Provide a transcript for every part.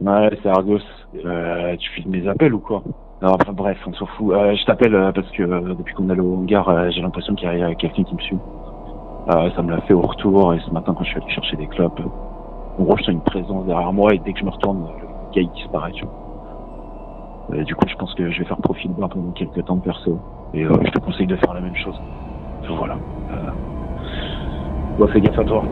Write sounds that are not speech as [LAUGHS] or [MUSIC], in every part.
Ouais, c'est Argos. Euh, tu filmes mes appels ou quoi? Non, enfin bref, on s'en fout. Euh, je t'appelle euh, parce que euh, depuis qu'on est au hangar, euh, j'ai l'impression qu'il y a quelqu'un qui me suit. Ça me l'a fait au retour et ce matin quand je suis allé chercher des clopes, en gros je sens une présence derrière moi et dès que je me retourne, le gars il disparaît. Tu vois. du coup je pense que je vais faire profil bas pendant quelques temps perso. Et je te conseille de faire la même chose. Voilà. Euh... Bon, fais gaffe à toi.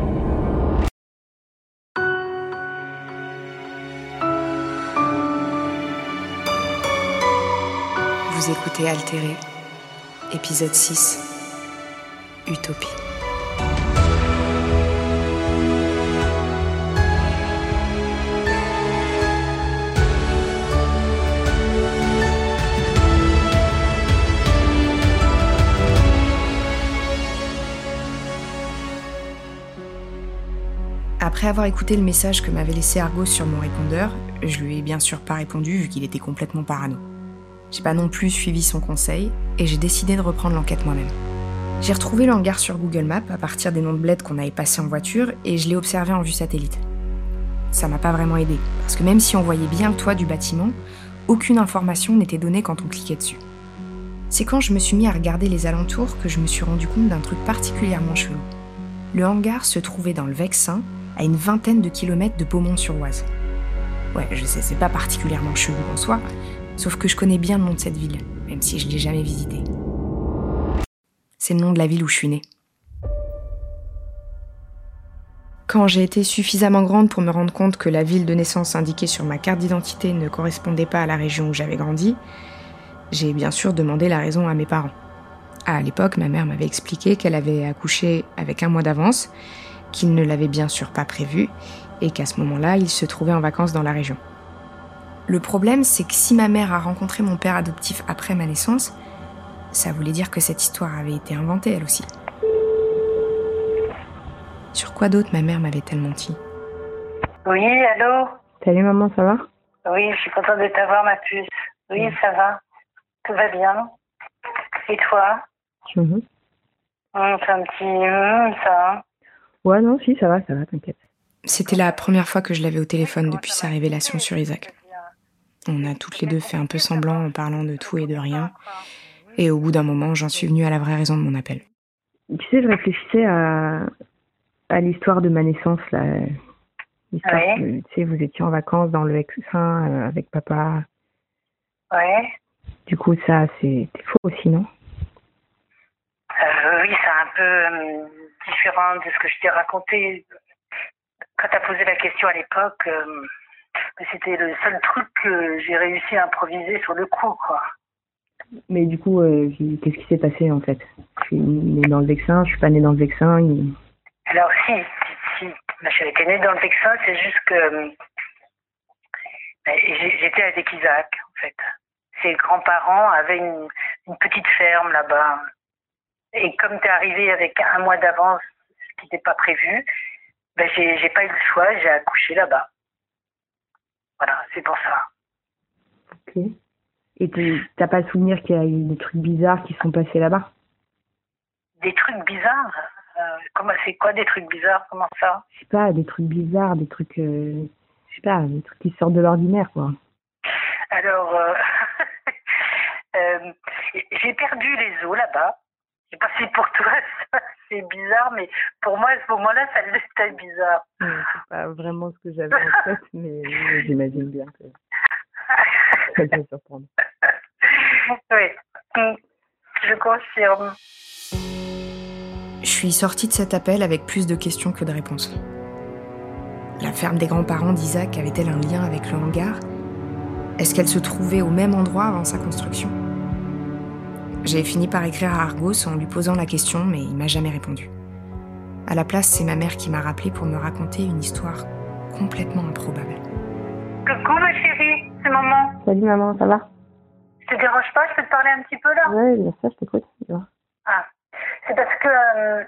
Vous écoutez Altéré, épisode 6, Utopie. Après avoir écouté le message que m'avait laissé Argos sur mon répondeur, je lui ai bien sûr pas répondu vu qu'il était complètement parano. J'ai pas non plus suivi son conseil et j'ai décidé de reprendre l'enquête moi-même. J'ai retrouvé le hangar sur Google Maps à partir des noms de bleds qu'on avait passés en voiture et je l'ai observé en vue satellite. Ça m'a pas vraiment aidé, parce que même si on voyait bien le toit du bâtiment, aucune information n'était donnée quand on cliquait dessus. C'est quand je me suis mis à regarder les alentours que je me suis rendu compte d'un truc particulièrement chelou. Le hangar se trouvait dans le Vexin, à une vingtaine de kilomètres de Beaumont-sur-Oise. Ouais, je sais, c'est pas particulièrement chelou en soi, Sauf que je connais bien le nom de cette ville, même si je ne l'ai jamais visitée. C'est le nom de la ville où je suis née. Quand j'ai été suffisamment grande pour me rendre compte que la ville de naissance indiquée sur ma carte d'identité ne correspondait pas à la région où j'avais grandi, j'ai bien sûr demandé la raison à mes parents. À l'époque, ma mère m'avait expliqué qu'elle avait accouché avec un mois d'avance, qu'il ne l'avait bien sûr pas prévu, et qu'à ce moment-là, il se trouvait en vacances dans la région. Le problème, c'est que si ma mère a rencontré mon père adoptif après ma naissance, ça voulait dire que cette histoire avait été inventée elle aussi. Sur quoi d'autre ma mère m'avait-elle menti? Oui, allô? Salut maman, ça va? Oui, je suis contente de t'avoir ma puce. Oui, ça va. Tout va bien. Et toi? Mmh. C'est un petit mmh, ça. Ouais, non, si, ça va, ça va, t'inquiète. C'était la première fois que je l'avais au téléphone depuis sa révélation sur Isaac. On a toutes les deux fait un peu semblant en parlant de tout et de rien. Et au bout d'un moment, j'en suis venue à la vraie raison de mon appel. Tu sais, je réfléchissais à, à l'histoire de ma naissance. Là. Ouais. tu sais, vous étiez en vacances dans le Vexin euh, avec papa. Ouais. Du coup, ça, c'est faux aussi, non? Euh, Oui, c'est un peu euh, différent de ce que je t'ai raconté. Quand tu as posé la question à l'époque, euh, c'était le seul truc que j'ai réussi à improviser sur le coup, quoi. Mais du coup, euh, qu'est-ce qui s'est passé en fait? Je suis née dans le Vexin, je suis pas née dans le Vexin. Alors si, si, si. été née dans le Vexin, c'est juste que ben, j'étais avec Isaac, en fait. Ses grands-parents avaient une, une petite ferme là-bas. Et comme tu es arrivé avec un mois d'avance, ce qui n'était pas prévu, ben j'ai pas eu le choix, j'ai accouché là-bas. Voilà, c'est pour ça. Ok. Et t'as pas le souvenir qu'il y a eu des trucs bizarres qui sont passés là-bas? Des trucs bizarres? Euh, Comment c'est quoi des trucs bizarres? Comment ça? Je sais pas, des trucs bizarres, des trucs, euh, je sais pas, des trucs qui sortent de l'ordinaire, quoi. Alors, euh, [LAUGHS] j'ai perdu les os là-bas. Je sais pas si pour toi [LAUGHS] c'est bizarre, mais pour moi à ce moment-là, ça l'était bizarre. c'est pas vraiment ce que j'avais en tête, [LAUGHS] mais j'imagine bien que ça peut surprendre. Oui, je confirme. Je suis sortie de cet appel avec plus de questions que de réponses. La ferme des grands-parents d'Isaac avait-elle un lien avec le hangar? Est-ce qu'elle se trouvait au même endroit avant sa construction? J'ai fini par écrire à Argos en lui posant la question, mais il m'a jamais répondu. À la place, c'est ma mère qui m'a rappelé pour me raconter une histoire complètement improbable. Coucou ma chérie, c'est maman. Salut maman, ça va? Je te dérange pas, je peux te parler un petit peu là? Oui, bien sûr, je t'écoute. Ah, c'est parce que euh,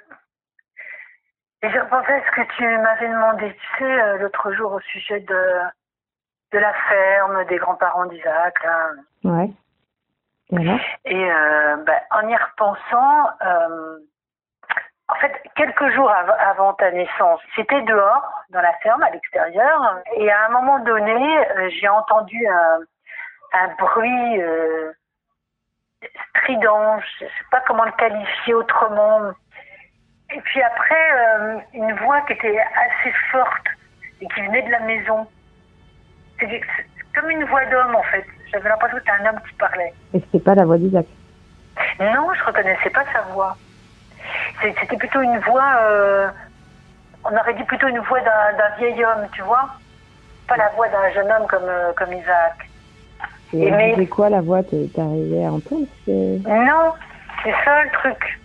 j'ai repensé à ce que tu m'avais demandé, tu sais, euh, l'autre jour au sujet de, de la ferme des grands-parents d'Isaac. Là. Et, euh, bah, en y repensant, euh, En fait, quelques jours avant ta naissance, c'était dehors, dans la ferme, à l'extérieur. Et à un moment donné, euh, j'ai entendu un, bruit strident, je ne sais pas comment le qualifier autrement. Et puis après, une voix qui était assez forte et qui venait de la maison. Comme une voix d'homme en fait. J'avais l'impression que c'était un homme qui parlait. Et c'était pas la voix d'Isaac Non, je reconnaissais pas sa voix. C'était plutôt une voix, euh, on aurait dit plutôt une voix d'un vieil homme, tu vois Pas la voix d'un jeune homme comme, euh, comme Isaac. Et, mais... quoi la voix T'arrivais à entendre Non, c'est ça le truc.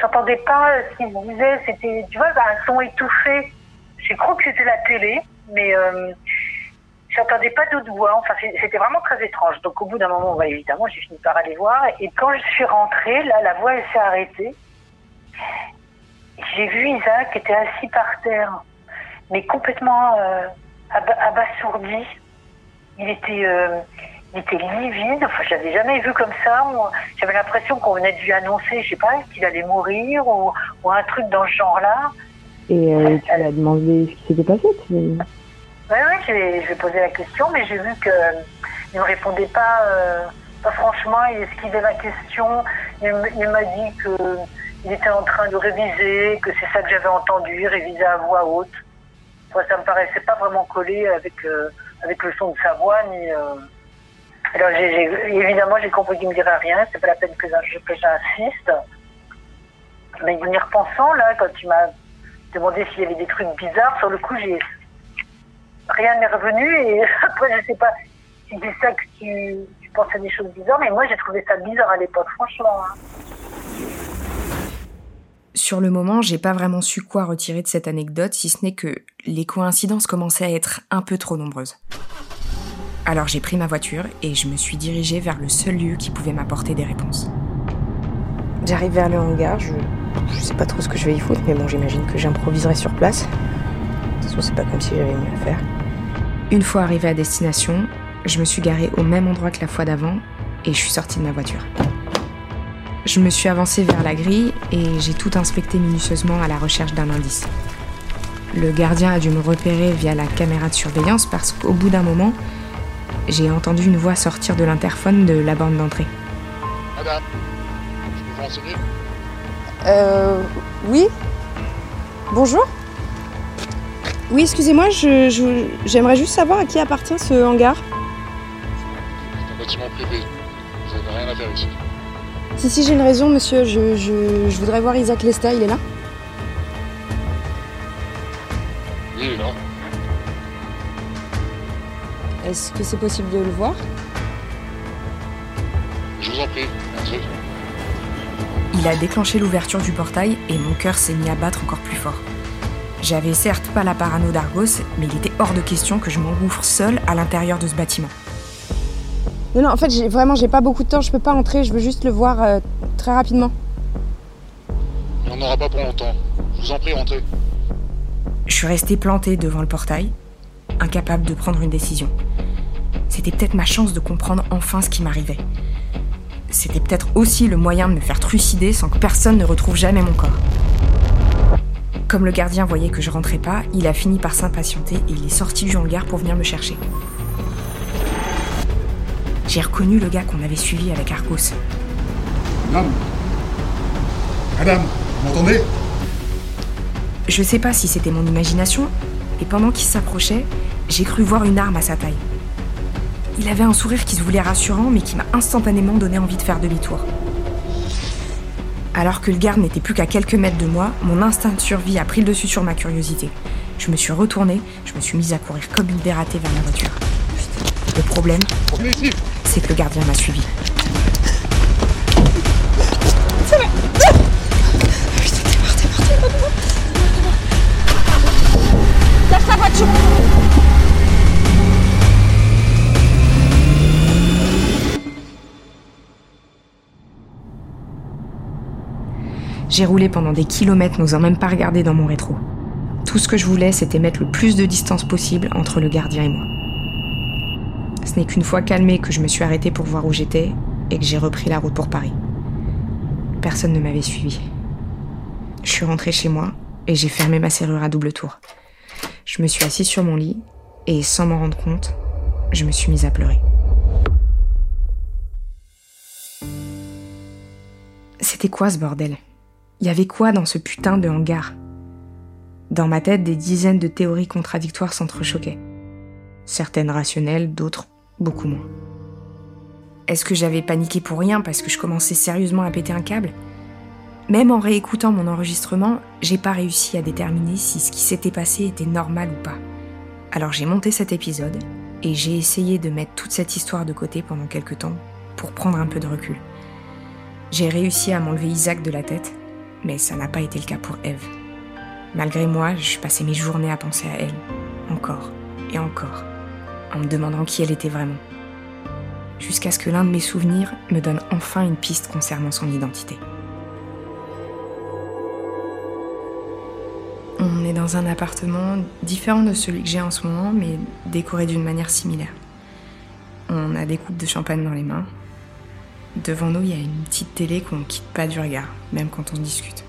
J'entendais pas ce qu'il disait, c'était, tu vois, un son étouffé. J'ai cru que c'était la télé, mais euh, j'entendais pas d'autres voix. Enfin, c'était vraiment très étrange. Donc, au bout d'un moment, bah, évidemment, j'ai fini par aller voir. Et quand je suis rentrée, là, la voix, elle s'est arrêtée. J'ai vu Isaac qui était assis par terre, mais complètement euh, abasourdi. Il était, euh, il était livide. Enfin, je l'avais jamais vu comme ça. J'avais l'impression qu'on venait de lui annoncer, je sais pas, qu'il allait mourir ou, ou, un truc dans ce genre-là. Et euh, tu lui as demandé ce qui s'était passé Oui, oui, je ai posé la question, mais j'ai vu qu'il ne me répondait pas, pas franchement. Il esquivait la question. Il, il m'a dit que il était en train de réviser, que c'est ça que j'avais entendu, réviser à voix haute. Enfin, ça me paraissait pas vraiment collé avec, euh, avec le son de sa voix. Ni, euh... Alors, évidemment, j'ai compris qu'il me dirait rien, c'est pas la peine que j'insiste. Mais en y repensant, là, quand tu m'as demandé s'il y avait des trucs bizarres, sur le coup, j'ai rien n'est revenu et [LAUGHS] après, je sais pas si c'est ça que tu, tu penses à des choses bizarres, mais moi, j'ai trouvé ça bizarre à l'époque, franchement. Hein. Sur le moment, j'ai pas vraiment su quoi retirer de cette anecdote, si ce n'est que les coïncidences commençaient à être un peu trop nombreuses. Alors j'ai pris ma voiture et je me suis dirigée vers le seul lieu qui pouvait m'apporter des réponses. J'arrive vers le hangar, je, je sais pas trop ce que je vais y foutre, mais bon, j'imagine que j'improviserai sur place. De toute façon, c'est pas comme si j'avais mieux à faire. Une fois arrivée à destination, je me suis garée au même endroit que la fois d'avant et je suis sortie de ma voiture. Je me suis avancée vers la grille et j'ai tout inspecté minutieusement à la recherche d'un indice. Le gardien a dû me repérer via la caméra de surveillance parce qu'au bout d'un moment, j'ai entendu une voix sortir de l'interphone de la bande d'entrée. Madame, je peux vous renseigner? Euh. Oui Bonjour Oui, excusez-moi, je, je, j'aimerais juste savoir à qui appartient ce hangar. C'est un bâtiment privé. Vous n'avez rien à faire ici. Si, si, j'ai une raison, monsieur. Je, je, je voudrais voir Isaac Lesta, il est là Oui, il est là. Est-ce que c'est possible de le voir? Je vous en prie, entrez. Il a déclenché l'ouverture du portail et mon cœur s'est mis à battre encore plus fort. J'avais certes pas la parano d'Argos, mais il était hors de question que je m'engouffre seule à l'intérieur de ce bâtiment. Non, non, en fait, j'ai, vraiment, j'ai pas beaucoup de temps, je peux pas entrer, je veux juste le voir euh, très rapidement. Il n'y en aura pas pour longtemps. Je vous en prie, rentrez. Je suis restée plantée devant le portail, incapable de prendre une décision. C'était peut-être ma chance de comprendre enfin ce qui m'arrivait. C'était peut-être aussi le moyen de me faire trucider sans que personne ne retrouve jamais mon corps. Comme le gardien voyait que je rentrais pas, il a fini par s'impatienter et il est sorti du hangar pour venir me chercher. J'ai reconnu le gars qu'on avait suivi avec Argos. Madame Madame, vous m'entendez? Je sais pas si c'était mon imagination, et pendant qu'il s'approchait, j'ai cru voir une arme à sa taille. Il avait un sourire qui se voulait rassurant, mais qui m'a instantanément donné envie de faire demi-tour. Alors que le garde n'était plus qu'à quelques mètres de moi, mon instinct de survie a pris le dessus sur ma curiosité. Je me suis retournée, je me suis mise à courir comme une dératée vers ma voiture. Le problème, c'est que le gardien m'a suivi. Ta voiture J'ai roulé pendant des kilomètres, n'osant même pas regarder dans mon rétro. Tout ce que je voulais, c'était mettre le plus de distance possible entre le gardien et moi. Ce n'est qu'une fois calmé que je me suis arrêtée pour voir où j'étais et que j'ai repris la route pour Paris. Personne ne m'avait suivi. Je suis rentrée chez moi et j'ai fermé ma serrure à double tour. Je me suis assise sur mon lit et sans m'en rendre compte, je me suis mise à pleurer. C'était quoi ce bordel? Il y avait quoi dans ce putain de hangar? Dans ma tête, des dizaines de théories contradictoires s'entrechoquaient. Certaines rationnelles, d'autres beaucoup moins. Est-ce que j'avais paniqué pour rien parce que je commençais sérieusement à péter un câble? Même en réécoutant mon enregistrement, j'ai pas réussi à déterminer si ce qui s'était passé était normal ou pas. Alors j'ai monté cet épisode et j'ai essayé de mettre toute cette histoire de côté pendant quelques temps pour prendre un peu de recul. J'ai réussi à m'enlever Isaac de la tête, mais ça n'a pas été le cas pour Eve. Malgré moi, je passais mes journées à penser à elle, encore et encore, en me demandant qui elle était vraiment. Jusqu'à ce que l'un de mes souvenirs me donne enfin une piste concernant son identité. On est dans un appartement différent de celui que j'ai en ce moment, mais décoré d'une manière similaire. On a des coupes de champagne dans les mains. Devant nous, il y a une petite télé qu'on ne quitte pas du regard, même quand on discute.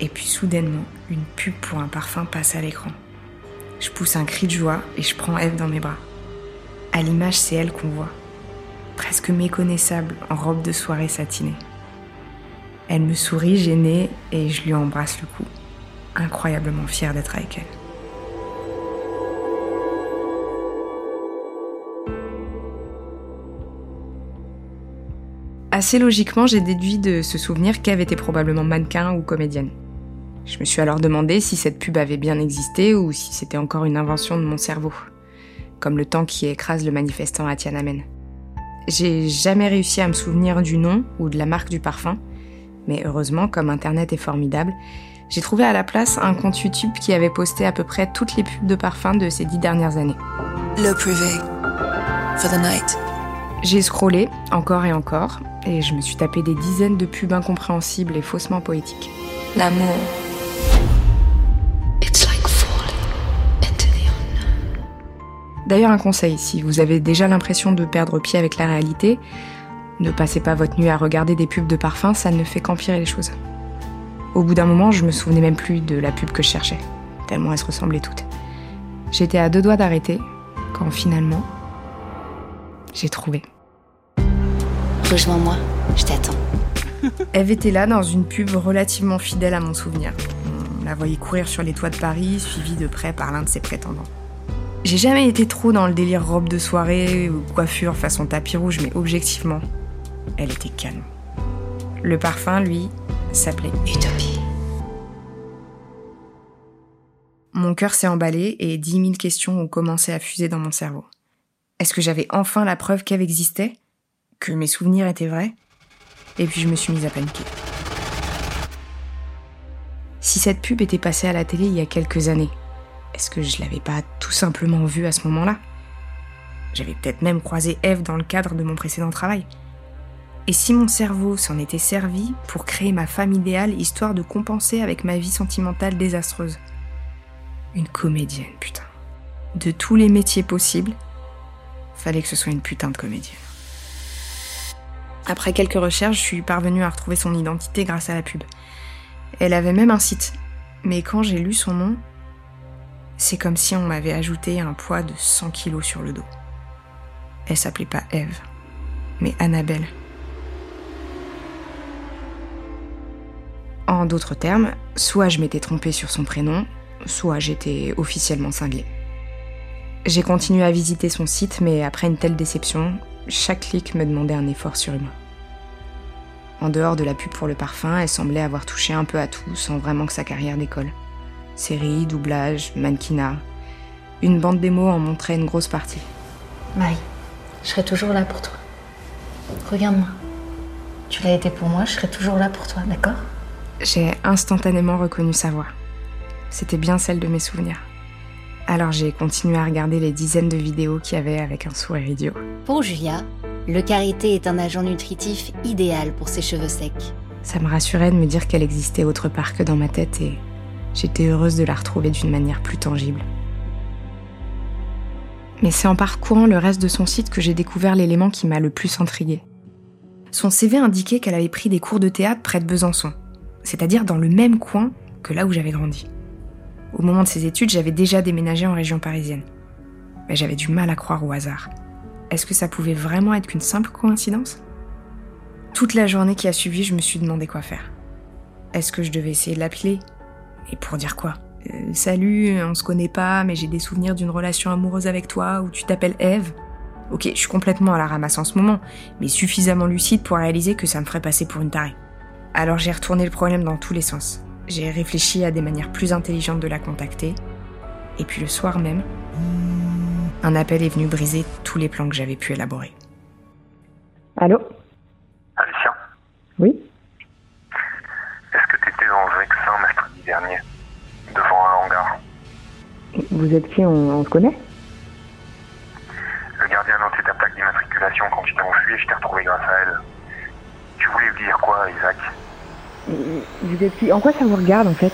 Et puis soudainement, une pub pour un parfum passe à l'écran. Je pousse un cri de joie et je prends Eve dans mes bras. À l'image, c'est elle qu'on voit, presque méconnaissable en robe de soirée satinée. Elle me sourit gênée et je lui embrasse le cou incroyablement fière d'être avec elle. Assez logiquement, j'ai déduit de ce souvenir qu'Eve était probablement mannequin ou comédienne. Je me suis alors demandé si cette pub avait bien existé ou si c'était encore une invention de mon cerveau, comme le temps qui écrase le manifestant à Tiananmen. J'ai jamais réussi à me souvenir du nom ou de la marque du parfum, mais heureusement, comme Internet est formidable, j'ai trouvé à la place un compte YouTube qui avait posté à peu près toutes les pubs de parfums de ces dix dernières années. Le privé. For the night. J'ai scrollé encore et encore, et je me suis tapé des dizaines de pubs incompréhensibles et faussement poétiques. L'amour. It's like. D'ailleurs, un conseil, si vous avez déjà l'impression de perdre pied avec la réalité, ne passez pas votre nuit à regarder des pubs de parfums, ça ne fait qu'empirer les choses. Au bout d'un moment, je me souvenais même plus de la pub que je cherchais, tellement elles se ressemblaient toutes. J'étais à deux doigts d'arrêter, quand finalement, j'ai trouvé. Rejoins-moi, je t'attends. [LAUGHS] Eve était là dans une pub relativement fidèle à mon souvenir. On la voyait courir sur les toits de Paris, suivie de près par l'un de ses prétendants. J'ai jamais été trop dans le délire robe de soirée ou coiffure façon tapis rouge, mais objectivement, elle était calme. Le parfum, lui, s'appelait Utopie. Mon cœur s'est emballé et dix mille questions ont commencé à fuser dans mon cerveau. Est-ce que j'avais enfin la preuve qu'Eve existait? Que mes souvenirs étaient vrais Et puis je me suis mise à paniquer. Si cette pub était passée à la télé il y a quelques années, est-ce que je l'avais pas tout simplement vue à ce moment-là? J'avais peut-être même croisé Eve dans le cadre de mon précédent travail. Et si mon cerveau s'en était servi pour créer ma femme idéale histoire de compenser avec ma vie sentimentale désastreuse? Une comédienne, putain. De tous les métiers possibles, fallait que ce soit une putain de comédienne. Après quelques recherches, je suis parvenue à retrouver son identité grâce à la pub. Elle avait même un site. Mais quand j'ai lu son nom, c'est comme si on m'avait ajouté un poids de 100 kilos sur le dos. Elle s'appelait pas Eve, mais Annabelle. En d'autres termes, soit je m'étais trompée sur son prénom, soit j'étais officiellement cinglée. J'ai continué à visiter son site, mais après une telle déception, chaque clic me demandait un effort surhumain. En dehors de la pub pour le parfum, elle semblait avoir touché un peu à tout sans vraiment que sa carrière décolle. Série, doublage, mannequinat. Une bande démo en montrait une grosse partie. Marie, je serai toujours là pour toi. Regarde-moi. Tu l'as été pour moi, je serai toujours là pour toi, d'accord? J'ai instantanément reconnu sa voix. C'était bien celle de mes souvenirs. Alors j'ai continué à regarder les dizaines de vidéos qu'il y avait avec un sourire idiot. Pour Julia, le karité est un agent nutritif idéal pour ses cheveux secs. Ça me rassurait de me dire qu'elle existait autre part que dans ma tête et j'étais heureuse de la retrouver d'une manière plus tangible. Mais c'est en parcourant le reste de son site que j'ai découvert l'élément qui m'a le plus intriguée. Son CV indiquait qu'elle avait pris des cours de théâtre près de Besançon. c'est-à-dire dans le même coin que là où j'avais grandi. Au moment de ses études, j'avais déjà déménagé en région parisienne. Mais j'avais du mal à croire au hasard. Est-ce que ça pouvait vraiment être qu'une simple coïncidence? Toute la journée qui a suivi, je me suis demandé quoi faire. Est-ce que je devais essayer de l'appeler? Et pour dire quoi? Euh, Salut, on se connaît pas, mais j'ai des souvenirs d'une relation amoureuse avec toi où tu t'appelles Eve. Ok, je suis complètement à la ramasse en ce moment, mais suffisamment lucide pour réaliser que ça me ferait passer pour une tarée. Alors j'ai retourné le problème dans tous les sens. J'ai réfléchi à des manières plus intelligentes de la contacter. Et puis le soir même, un appel est venu briser tous les plans que j'avais pu élaborer. Allô? Alicia, Oui? Est-ce que tu étais dans Vexin mercredi dernier, devant un hangar? Vous êtes qui on, on se connaît? Le gardien a noté ta plaque d'immatriculation quand tu t'es enfui et je t'ai retrouvé grâce à elle. Tu voulais lui dire quoi, Isaac? Vous êtes qui En quoi ça vous regarde en fait